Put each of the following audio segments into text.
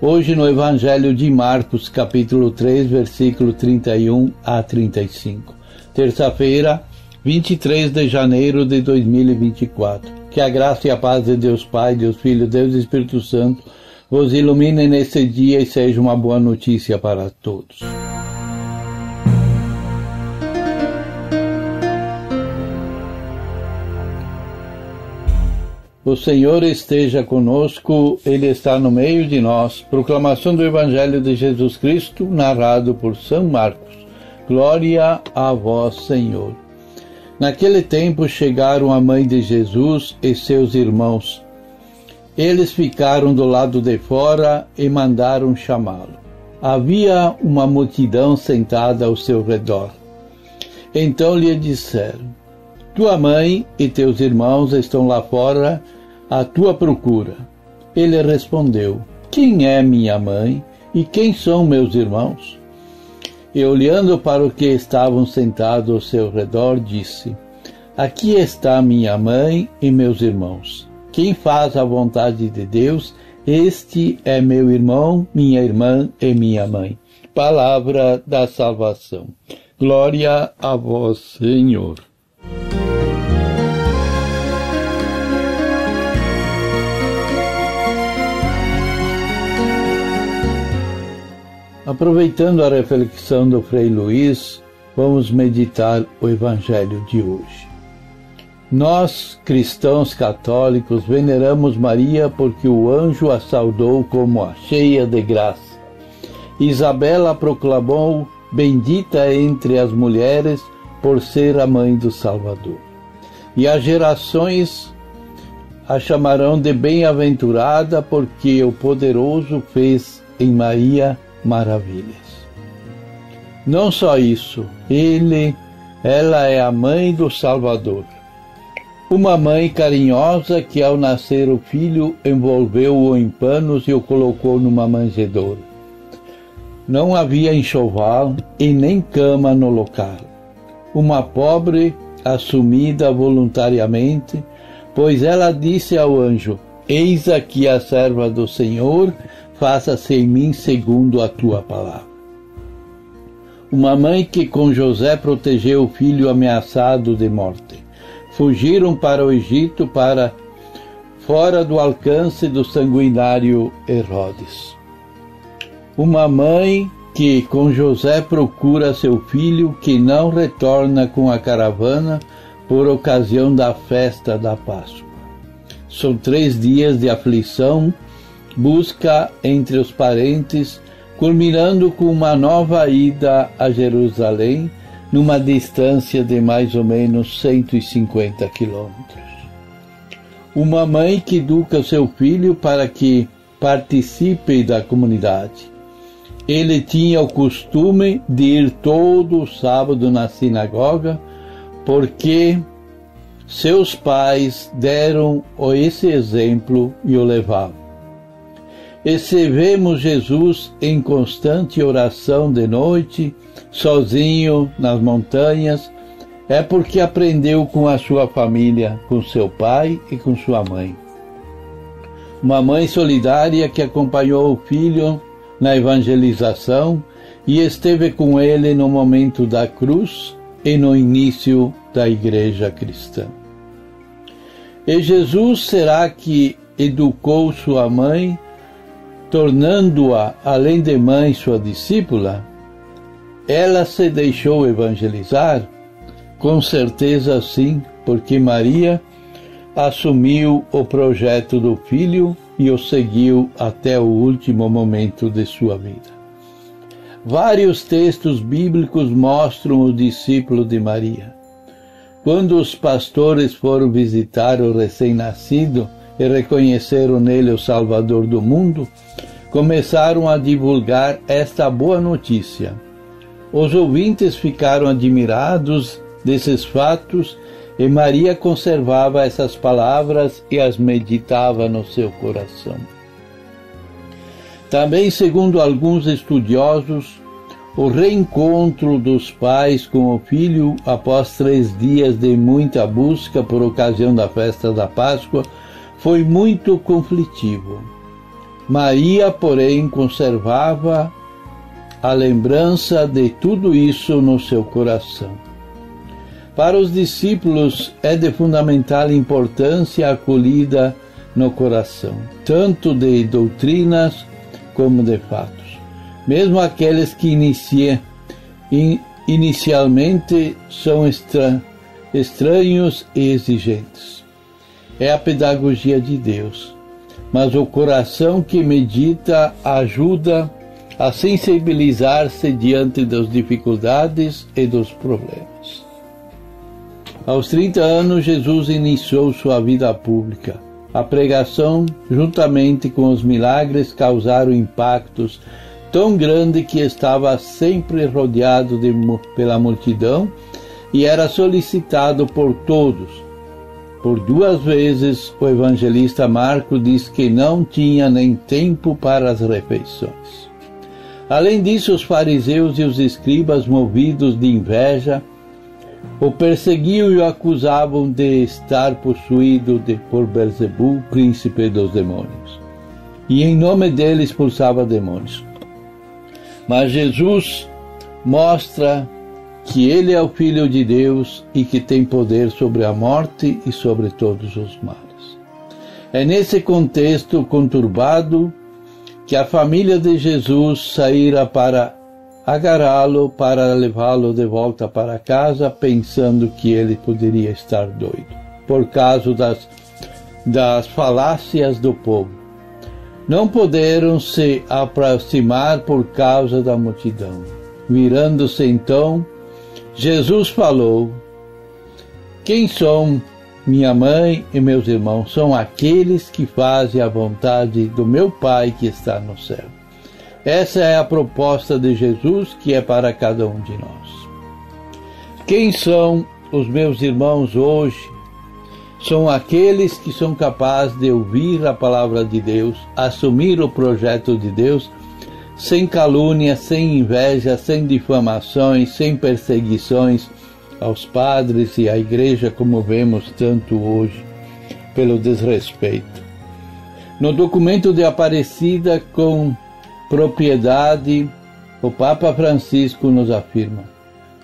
Hoje no Evangelho de Marcos, capítulo 3, versículo 31 a 35. Terça-feira, 23 de janeiro de 2024. Que a graça e a paz de Deus Pai, Deus Filho, Deus Espírito Santo vos ilumine nesse dia e seja uma boa notícia para todos. O Senhor esteja conosco, Ele está no meio de nós. Proclamação do Evangelho de Jesus Cristo, narrado por São Marcos. Glória a vós, Senhor. Naquele tempo chegaram a mãe de Jesus e seus irmãos. Eles ficaram do lado de fora e mandaram chamá-lo. Havia uma multidão sentada ao seu redor. Então lhe disseram: Tua mãe e teus irmãos estão lá fora à tua procura. Ele respondeu: Quem é minha mãe e quem são meus irmãos? E olhando para o que estavam sentados ao seu redor, disse: Aqui está minha mãe e meus irmãos. Quem faz a vontade de Deus, este é meu irmão, minha irmã e minha mãe. Palavra da salvação. Glória a vós, Senhor. Aproveitando a reflexão do Frei Luiz, vamos meditar o Evangelho de hoje. Nós, cristãos católicos, veneramos Maria porque o anjo a saudou como a cheia de graça. Isabela proclamou bendita entre as mulheres por ser a mãe do Salvador. E as gerações a chamarão de bem-aventurada porque o poderoso fez em Maria maravilhas. Não só isso, ele, ela é a mãe do Salvador. Uma mãe carinhosa que ao nascer o filho envolveu-o em panos e o colocou numa manjedoura. Não havia enxoval e nem cama no local. Uma pobre assumida voluntariamente, pois ela disse ao anjo: Eis aqui a serva do Senhor, faça-se em mim segundo a tua palavra. Uma mãe que com José protegeu o filho ameaçado de morte. Fugiram para o Egito para fora do alcance do sanguinário Herodes. Uma mãe que com José procura seu filho que não retorna com a caravana por ocasião da festa da Páscoa. São três dias de aflição busca entre os parentes, culminando com uma nova ida a Jerusalém, numa distância de mais ou menos 150 quilômetros. Uma mãe que educa seu filho para que participe da comunidade. Ele tinha o costume de ir todo sábado na sinagoga, porque seus pais deram esse exemplo e o levavam. Se vemos Jesus em constante oração de noite, sozinho nas montanhas, é porque aprendeu com a sua família, com seu pai e com sua mãe. Uma mãe solidária que acompanhou o filho na evangelização e esteve com ele no momento da cruz e no início da igreja cristã. E Jesus será que educou sua mãe tornando-a, além de mãe, sua discípula, ela se deixou evangelizar? Com certeza sim, porque Maria assumiu o projeto do filho e o seguiu até o último momento de sua vida. Vários textos bíblicos mostram o discípulo de Maria. Quando os pastores foram visitar o recém-nascido e reconheceram nele o Salvador do mundo, começaram a divulgar esta boa notícia. Os ouvintes ficaram admirados desses fatos e Maria conservava essas palavras e as meditava no seu coração. Também, segundo alguns estudiosos, o reencontro dos pais com o filho após três dias de muita busca por ocasião da festa da Páscoa foi muito conflitivo. Maria, porém, conservava a lembrança de tudo isso no seu coração. Para os discípulos é de fundamental importância a acolhida no coração, tanto de doutrinas como de fatos. Mesmo aqueles que in, inicialmente são estra, estranhos e exigentes. É a pedagogia de Deus, mas o coração que medita ajuda a sensibilizar-se diante das dificuldades e dos problemas. Aos 30 anos, Jesus iniciou sua vida pública a pregação, juntamente com os milagres, causaram impactos tão grande que estava sempre rodeado de, pela multidão e era solicitado por todos. Por duas vezes, o evangelista Marco diz que não tinha nem tempo para as refeições. Além disso, os fariseus e os escribas, movidos de inveja, o perseguiam e o acusavam de estar possuído de, por Belzebu, príncipe dos demônios. E em nome dele expulsava demônios. Mas Jesus mostra que ele é o Filho de Deus e que tem poder sobre a morte e sobre todos os males. É nesse contexto conturbado que a família de Jesus saíra para agarrá-lo para levá-lo de volta para casa, pensando que ele poderia estar doido, por causa das, das falácias do povo. Não puderam se aproximar por causa da multidão. Virando-se então, Jesus falou: Quem são minha mãe e meus irmãos? São aqueles que fazem a vontade do meu Pai que está no céu. Essa é a proposta de Jesus que é para cada um de nós. Quem são os meus irmãos hoje? São aqueles que são capazes de ouvir a palavra de Deus, assumir o projeto de Deus, sem calúnia, sem inveja, sem difamações, sem perseguições aos padres e à igreja, como vemos tanto hoje, pelo desrespeito. No documento de Aparecida, com propriedade, o Papa Francisco nos afirma.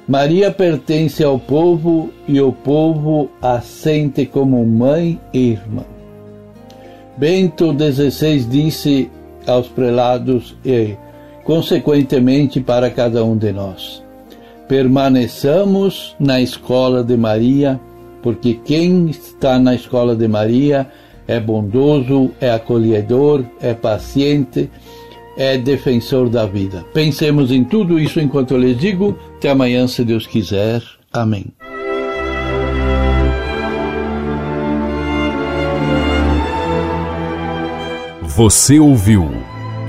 Maria pertence ao povo e o povo a sente como mãe e irmã. Bento XVI disse aos prelados e, consequentemente, para cada um de nós: permaneçamos na escola de Maria, porque quem está na escola de Maria é bondoso, é acolhedor, é paciente, é defensor da vida. Pensemos em tudo isso enquanto eu lhes digo. Até amanhã, se Deus quiser. Amém. Você ouviu